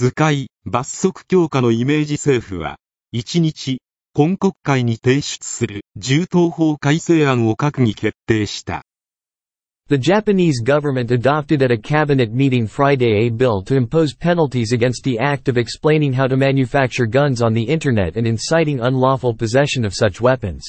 図解、罰則強化のイメージ政府は、1日、今国会に提出する銃刀法改正案を閣議決定した。The Japanese government adopted at a cabinet meeting Friday a bill to impose penalties against the act of explaining how to manufacture guns on the internet and inciting unlawful possession of such weapons.